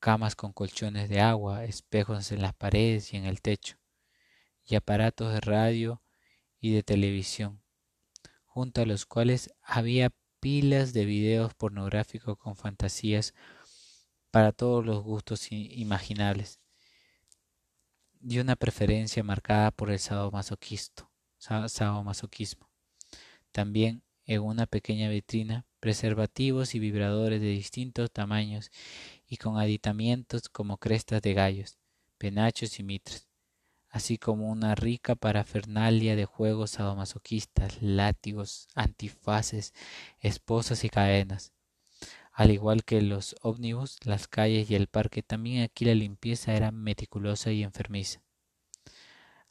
camas con colchones de agua, espejos en las paredes y en el techo, y aparatos de radio y de televisión, junto a los cuales había pilas de videos pornográficos con fantasías para todos los gustos imaginables, y una preferencia marcada por el sadomasoquismo. También en una pequeña vitrina preservativos y vibradores de distintos tamaños y con aditamientos como crestas de gallos, penachos y mitras, así como una rica parafernalia de juegos sadomasoquistas, látigos, antifaces, esposas y cadenas. Al igual que los ómnibus, las calles y el parque, también aquí la limpieza era meticulosa y enfermiza.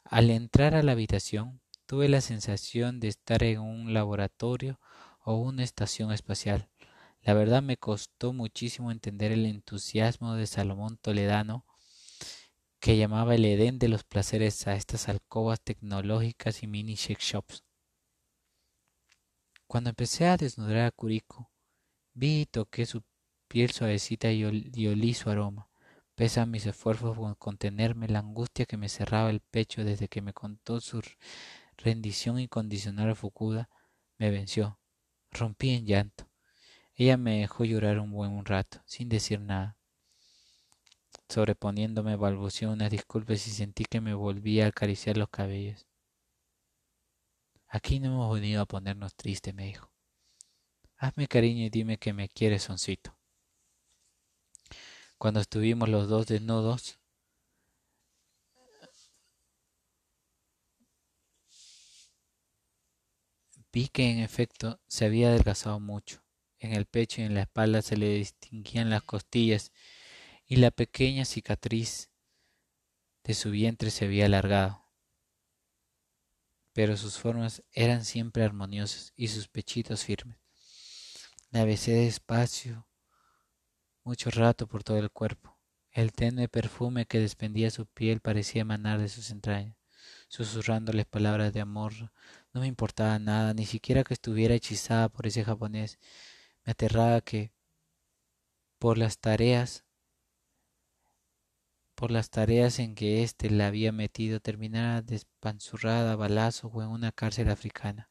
Al entrar a la habitación, tuve la sensación de estar en un laboratorio o una estación espacial. La verdad me costó muchísimo entender el entusiasmo de Salomón Toledano, que llamaba el Edén de los placeres a estas alcobas tecnológicas y mini shake shops. Cuando empecé a desnudar a Curico, vi y toqué su piel suavecita y, olí su aroma. Pese a mis esfuerzos por contenerme la angustia que me cerraba el pecho desde que me contó su rendición incondicional a Fukuda, me venció. Rompí en llanto. Ella me dejó llorar un buen rato, sin decir nada. Sobreponiéndome balbuceó unas disculpas y sentí que me volvía a acariciar los cabellos. Aquí no hemos venido a ponernos tristes, me dijo. Hazme cariño y dime que me quieres, soncito. Cuando estuvimos los dos desnudos, Vi que en efecto se había adelgazado mucho. En el pecho y en la espalda se le distinguían las costillas y la pequeña cicatriz de su vientre se había alargado. Pero sus formas eran siempre armoniosas y sus pechitos firmes. La besé despacio, mucho rato por todo el cuerpo. El tenue perfume que desprendía su piel parecía emanar de sus entrañas, susurrándoles palabras de amor no me importaba nada, ni siquiera que estuviera hechizada por ese japonés. Me aterraba que por las tareas por las tareas en que éste la había metido terminara despanzurrada a balazos o en una cárcel africana.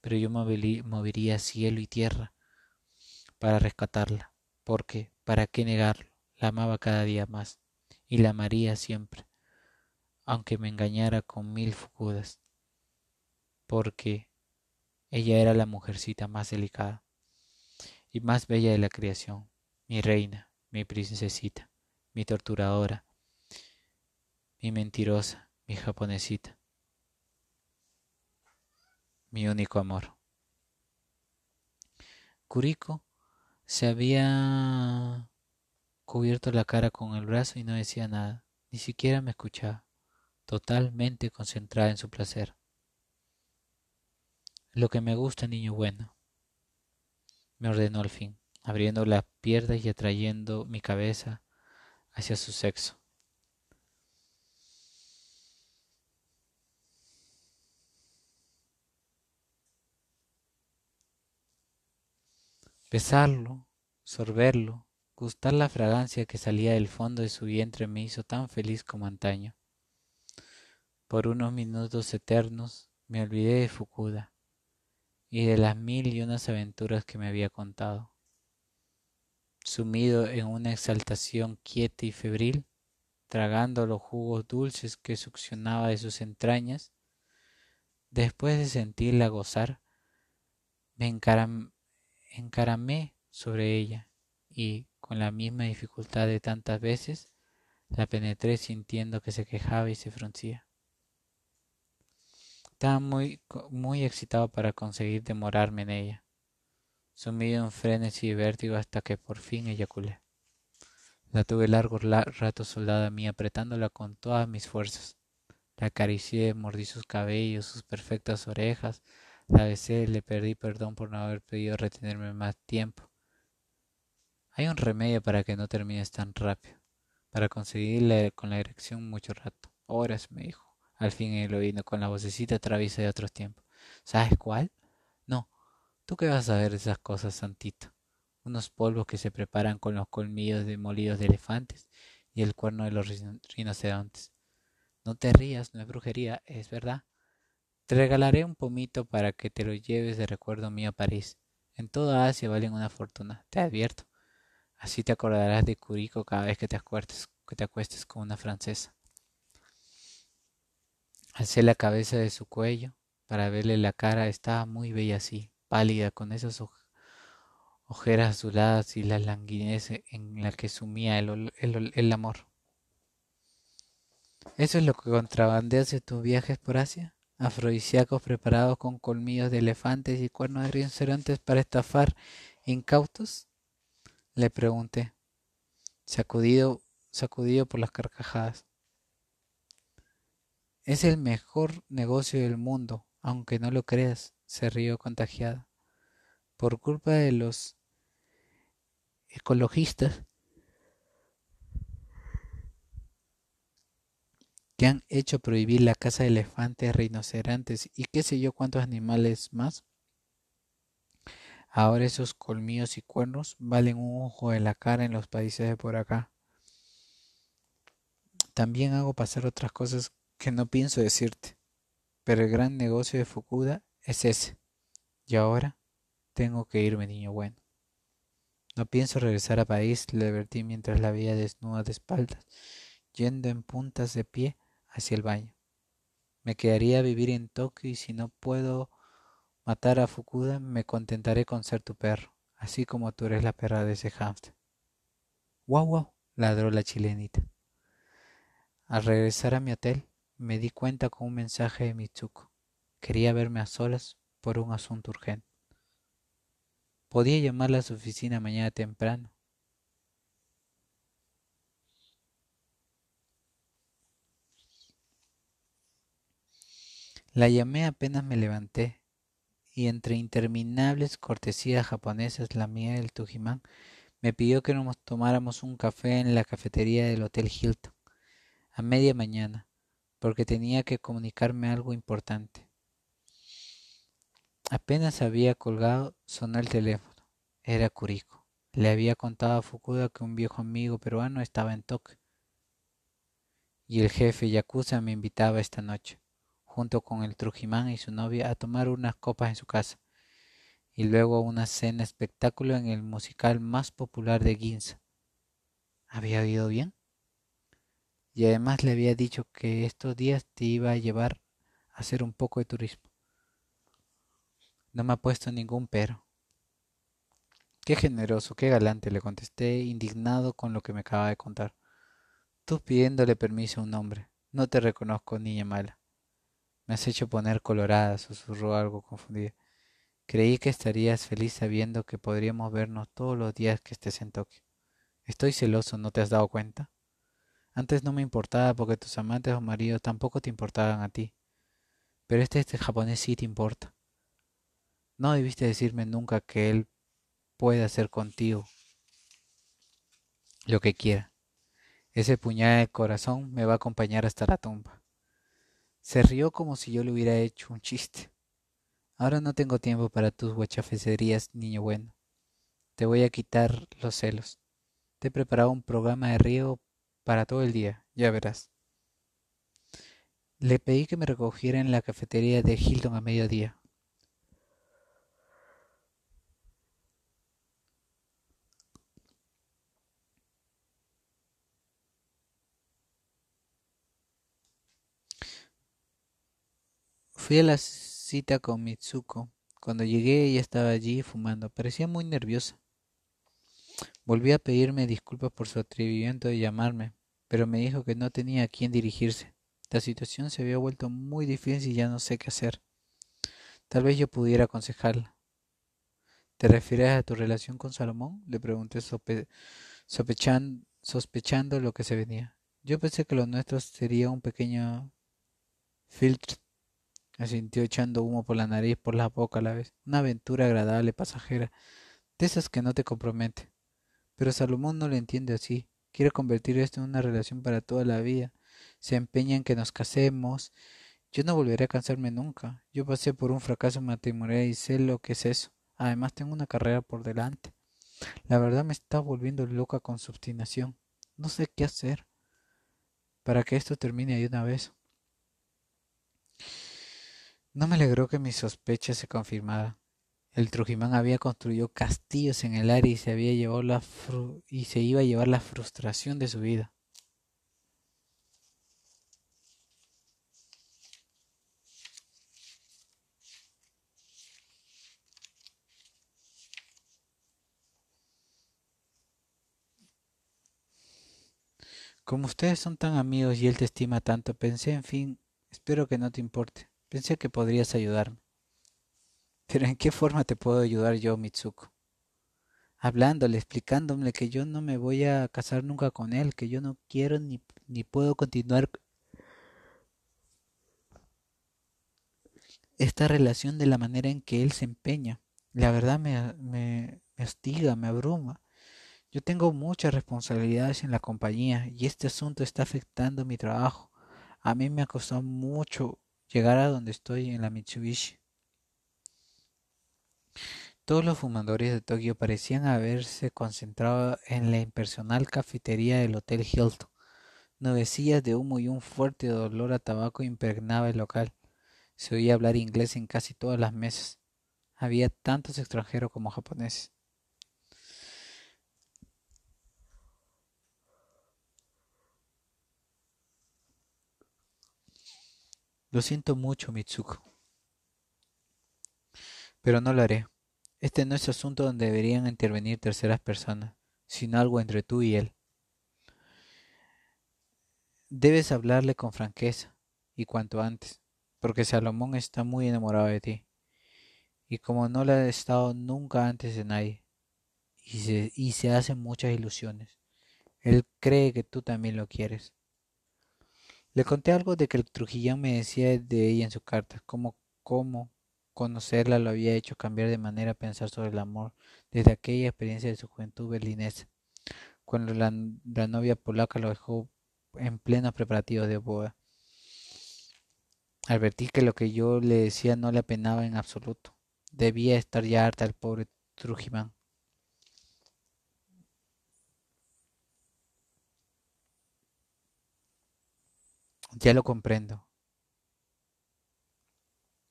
Pero yo movería cielo y tierra para rescatarla, porque, ¿para qué negarlo? La amaba cada día más, y la amaría siempre, aunque me engañara con mil fugudas porque ella era la mujercita más delicada y más bella de la creación, mi reina, mi princesita, mi torturadora, mi mentirosa, mi japonesita, mi único amor. Kuriko se había cubierto la cara con el brazo y no decía nada, ni siquiera me escuchaba, totalmente concentrada en su placer. Lo que me gusta, niño bueno, me ordenó al fin, abriendo las piernas y atrayendo mi cabeza hacia su sexo. Besarlo, sorberlo, gustar la fragancia que salía del fondo de su vientre me hizo tan feliz como antaño. Por unos minutos eternos me olvidé de Fukuda y de las mil y unas aventuras que me había contado. Sumido en una exaltación quieta y febril, tragando los jugos dulces que succionaba de sus entrañas, después de sentirla gozar, me encaramé sobre ella y, con la misma dificultad de tantas veces, la penetré sintiendo que se quejaba y se fruncía. Estaba muy, muy excitado para conseguir demorarme en ella. Sumido en frenesí y vértigo hasta que por fin eyaculé. La tuve largo rato soldada mí apretándola con todas mis fuerzas. La acaricié, mordí sus cabellos, sus perfectas orejas, la besé, le perdí perdón por no haber pedido retenerme más tiempo. Hay un remedio para que no termines tan rápido, para conseguirle con la erección mucho rato. Horas, me dijo, al fin el oído con la vocecita traviesa de otros tiempos. ¿Sabes cuál? ¿Tú qué vas a ver esas cosas, Santito? unos polvos que se preparan con los colmillos de molidos de elefantes y el cuerno de los rinocerontes. No te rías, no es brujería, es verdad. Te regalaré un pomito para que te lo lleves de recuerdo mío a París. En toda Asia valen una fortuna, te advierto. Así te acordarás de Curico cada vez que te acuestes, que te acuestes con una francesa. Alcé la cabeza de su cuello para verle la cara. Estaba muy bella así, pálida, con ojos ojeras azuladas y la languidez en la que sumía el, amor. ¿Eso es lo que contrabandeas de tus viajes por Asia? Afrodisíacos preparados con colmillos de elefantes y cuernos de rinocerontes para estafar incautos? Le pregunté, sacudido, sacudido por las carcajadas. Es el mejor negocio del mundo, aunque no lo creas, se rió contagiada. Por culpa de los ecologistas que han hecho prohibir la caza de elefantes, rinocerontes y qué sé yo cuántos animales más. Ahora esos colmillos y cuernos valen un ojo de la cara en los países de por acá. También hago pasar otras cosas que no pienso decirte, pero el gran negocio de Fukuda es ese. Y ahora tengo que irme, niño bueno. No pienso regresar a París, le advertí mientras la veía desnuda de espaldas, yendo en puntas de pie hacia el baño. Me quedaría a vivir en Tokio y si no puedo matar a Fukuda, me contentaré con ser tu perro, así como tú eres la perra de ese hámster. ¡Guau, guau! ladró la chilenita. Al regresar a mi hotel, me di cuenta con un mensaje de Mitsuko. Quería verme a solas por un asunto urgente. Podía llamarla a su oficina mañana temprano. La llamé apenas me levanté, y entre interminables cortesías japonesas, la mía del Tujimán, me pidió que nos tomáramos un café en la cafetería del Hotel Hilton, a media mañana, porque tenía que comunicarme algo importante. Apenas había colgado, sonó el teléfono. Era Kuriko. Le había contado a Fukuda que un viejo amigo peruano estaba en Tokio. Y el jefe Yakuza me invitaba esta noche, junto con el Trujimán y su novia, a tomar unas copas en su casa, y luego una cena espectáculo en el musical más popular de Ginza. ¿Había oído bien? Y además le había dicho que estos días te iba a llevar a hacer un poco de turismo. No me ha puesto ningún pero. Qué generoso, qué galante, le contesté, indignado con lo que me acaba de contar. Tú pidiéndole permiso a un hombre. No te reconozco, niña mala. Me has hecho poner colorada, susurró algo confundida. Creí que estarías feliz sabiendo que podríamos vernos todos los días que estés en Tokio. Estoy celoso, ¿no te has dado cuenta? Antes no me importaba porque tus amantes o maridos tampoco te importaban a ti. Pero este, este japonés sí te importa. No debiste decirme nunca que él puede hacer contigo lo que quiera. Ese puñal de corazón me va a acompañar hasta la tumba. Se rió como si yo le hubiera hecho un chiste. Ahora no tengo tiempo para tus guachafecerías, niño bueno. Te voy a quitar los celos. Te he preparado un programa de riego para todo el día, ya verás. Le pedí que me recogiera en la cafetería de Hilton a mediodía. Fui a la cita con Mitsuko. Cuando llegué ella estaba allí fumando. Parecía muy nerviosa. Volví a pedirme disculpas por su atrevimiento de llamarme, pero me dijo que no tenía a quién dirigirse. La situación se había vuelto muy difícil y ya no sé qué hacer. Tal vez yo pudiera aconsejarla. ¿Te refieres a tu relación con Salomón? Le pregunté sospechando lo que se venía. Yo pensé que lo nuestro sería un pequeño filtro, asintió echando humo por la nariz, por la boca a la vez. Una aventura agradable, pasajera, de esas que no te compromete. Pero Salomón no lo entiende así. Quiere convertir esto en una relación para toda la vida. Se empeña en que nos casemos. Yo no volveré a cansarme nunca. Yo pasé por un fracaso matrimonial y sé lo que es eso. Además tengo una carrera por delante. La verdad me está volviendo loca con su obstinación. No sé qué hacer para que esto termine de una vez. No me alegró que mi sospecha se confirmara. El Trujimán había construido castillos en el área y se había llevado la y se iba a llevar la frustración de su vida. Como ustedes son tan amigos y él te estima tanto, pensé, en fin, espero que no te importe. Pensé que podrías ayudarme. Pero ¿en qué forma te puedo ayudar yo, Mitsuko? Hablándole, explicándole que yo no me voy a casar nunca con él, que yo no quiero ni, ni puedo continuar esta relación de la manera en que él se empeña. La verdad me, me, me hostiga, me abruma. Yo tengo muchas responsabilidades en la compañía y este asunto está afectando mi trabajo. A mí me ha costado mucho llegar a donde estoy en la Mitsubishi. Todos los fumadores de Tokio parecían haberse concentrado en la impersonal cafetería del Hotel Hilton. Nubecillas de humo y un fuerte olor a tabaco impregnaba el local. Se oía hablar inglés en casi todas las mesas. Había tantos extranjeros como japoneses. Lo siento mucho, Mitsuko. Pero no lo haré. Este no es asunto donde deberían intervenir terceras personas, sino algo entre tú y él. Debes hablarle con franqueza, y cuanto antes, porque Salomón está muy enamorado de ti, y como no le ha estado nunca antes de nadie, y se, y se hacen muchas ilusiones, él cree que tú también lo quieres. Le conté algo de que el Trujillán me decía de ella en su carta, como cómo conocerla lo había hecho cambiar de manera a pensar sobre el amor desde aquella experiencia de su juventud berlinesa, cuando la, la novia polaca lo dejó en plenos preparativos de boda. Advertí que lo que yo le decía no le apenaba en absoluto. Debía estar ya harta el pobre Trujimán. Ya lo comprendo.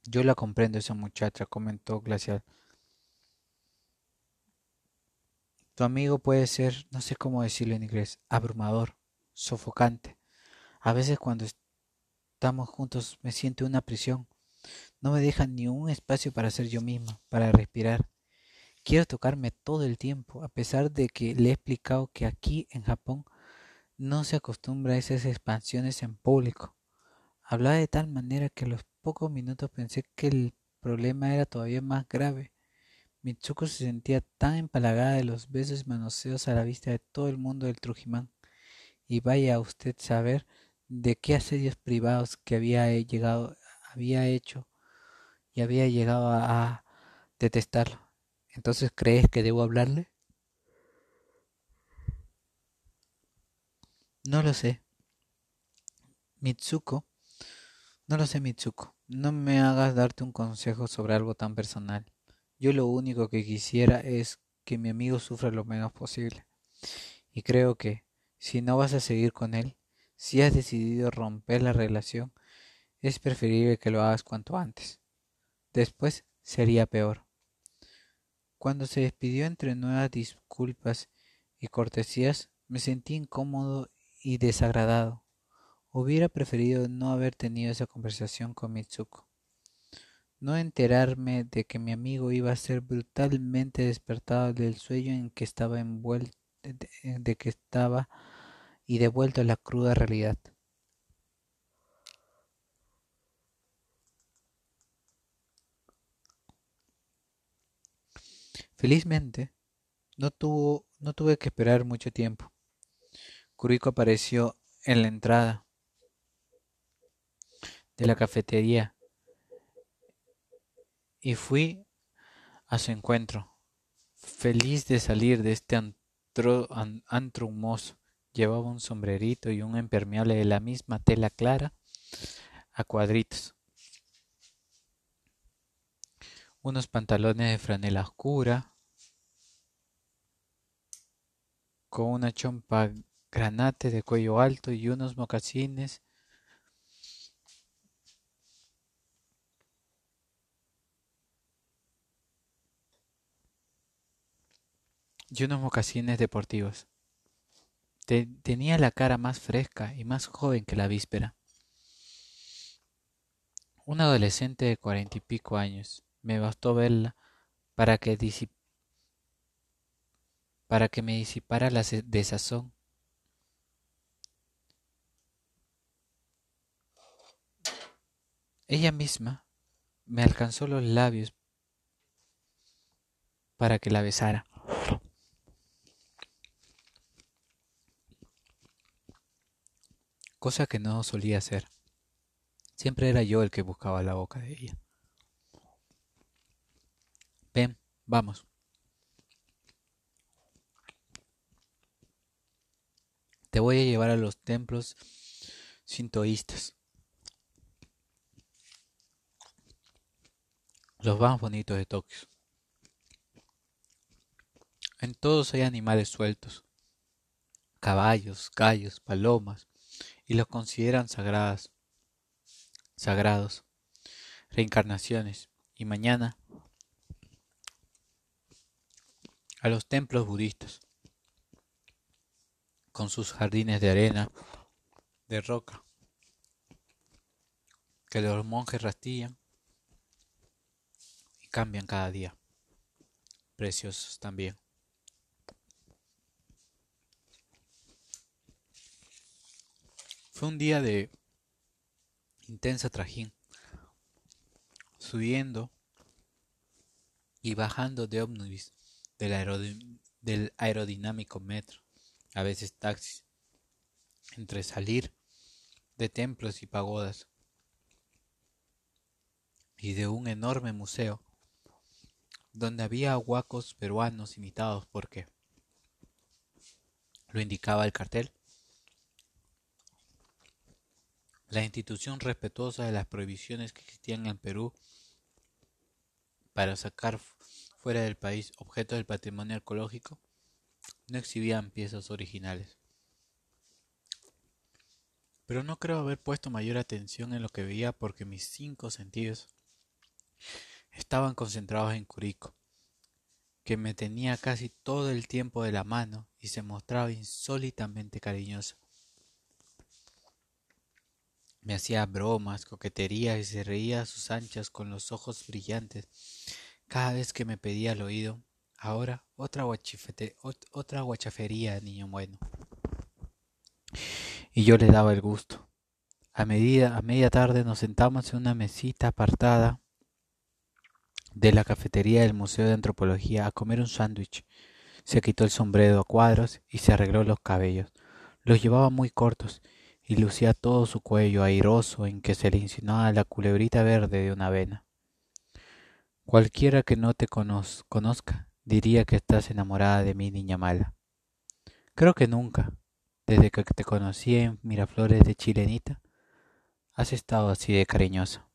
Yo la comprendo esa muchacha, comentó Glacial. Tu amigo puede ser, no sé cómo decirlo en inglés, abrumador, sofocante. A veces cuando estamos juntos me siento una prisión. No me deja ni un espacio para ser yo misma, para respirar. Quiero tocarme todo el tiempo, a pesar de que le he explicado que aquí en Japón no se acostumbra a esas expansiones en público. Hablaba de tal manera que los pocos minutos pensé que el problema era todavía más grave. Mitsuko se sentía tan empalagada de los besos manoseos a la vista de todo el mundo del Trujimán. Y vaya a usted saber de qué asedios privados que había llegado, había hecho y había llegado a detestarlo. Entonces, ¿crees que debo hablarle? No lo sé. Mitsuko. No lo sé, Mitsuko. No me hagas darte un consejo sobre algo tan personal. Yo lo único que quisiera es que mi amigo sufra lo menos posible. Y creo que, si no vas a seguir con él, si has decidido romper la relación, es preferible que lo hagas cuanto antes. Después sería peor. Cuando se despidió entre nuevas disculpas y cortesías, me sentí incómodo y desagradado. Hubiera preferido no haber tenido esa conversación con Mitsuko. No enterarme de que mi amigo iba a ser brutalmente despertado del sueño en que estaba envuelto, de que estaba y devuelto a la cruda realidad. Felizmente, no, tuvo, no tuve que esperar mucho tiempo. Kuriko apareció en la entrada de la cafetería y fui a su encuentro, feliz de salir de este antro, antro humoso. Llevaba un sombrerito y un impermeable de la misma tela clara a cuadritos. Unos pantalones de franela oscura con una chompa granate de cuello alto y unos mocasines y unos mocasines deportivos. tenía la cara más fresca y más joven que la víspera. Un adolescente de cuarenta y pico años. Me bastó verla para que, para que me disipara la desazón. Ella misma me alcanzó los labios para que la besara. Cosa que no solía hacer. Siempre era yo el que buscaba la boca de ella. Ven, vamos. Te voy a llevar a los templos sintoístas. Los más bonitos de Tokio. En todos hay animales sueltos. Caballos, gallos, palomas, y los consideran sagradas, sagrados, reencarnaciones, y mañana a los templos budistas, con sus jardines de arena, de roca, que los monjes rastillan y cambian cada día, preciosos también. Fue un día de intensa trajín, subiendo y bajando de ómnibus del, del aerodinámico metro, a veces taxis, entre salir de templos y pagodas y de un enorme museo donde había huacos peruanos imitados porque lo indicaba el cartel La institución respetuosa de las prohibiciones que existían en Perú para sacar fuera del país objetos del patrimonio ecológico no exhibían piezas originales. Pero no creo haber puesto mayor atención en lo que veía porque mis cinco sentidos estaban concentrados en Curico, que me tenía casi todo el tiempo de la mano y se mostraba insólitamente cariñosa. Me hacía bromas, coqueterías y se reía a sus anchas con los ojos brillantes cada vez que me pedía al oído. Ahora otra, otra guachafería, niño bueno. Y yo le daba el gusto. A, medida, a media tarde nos sentamos en una mesita apartada de la cafetería del Museo de Antropología a comer un sándwich. Se quitó el sombrero a cuadros y se arregló los cabellos. Los llevaba muy cortos y lucía todo su cuello airoso en que se le insinuaba la culebrita verde de una vena. Cualquiera que no te conozca diría que estás enamorada de mí, niña mala. Creo que nunca, desde que te conocí en Miraflores de Chilenita, has estado así de cariñosa.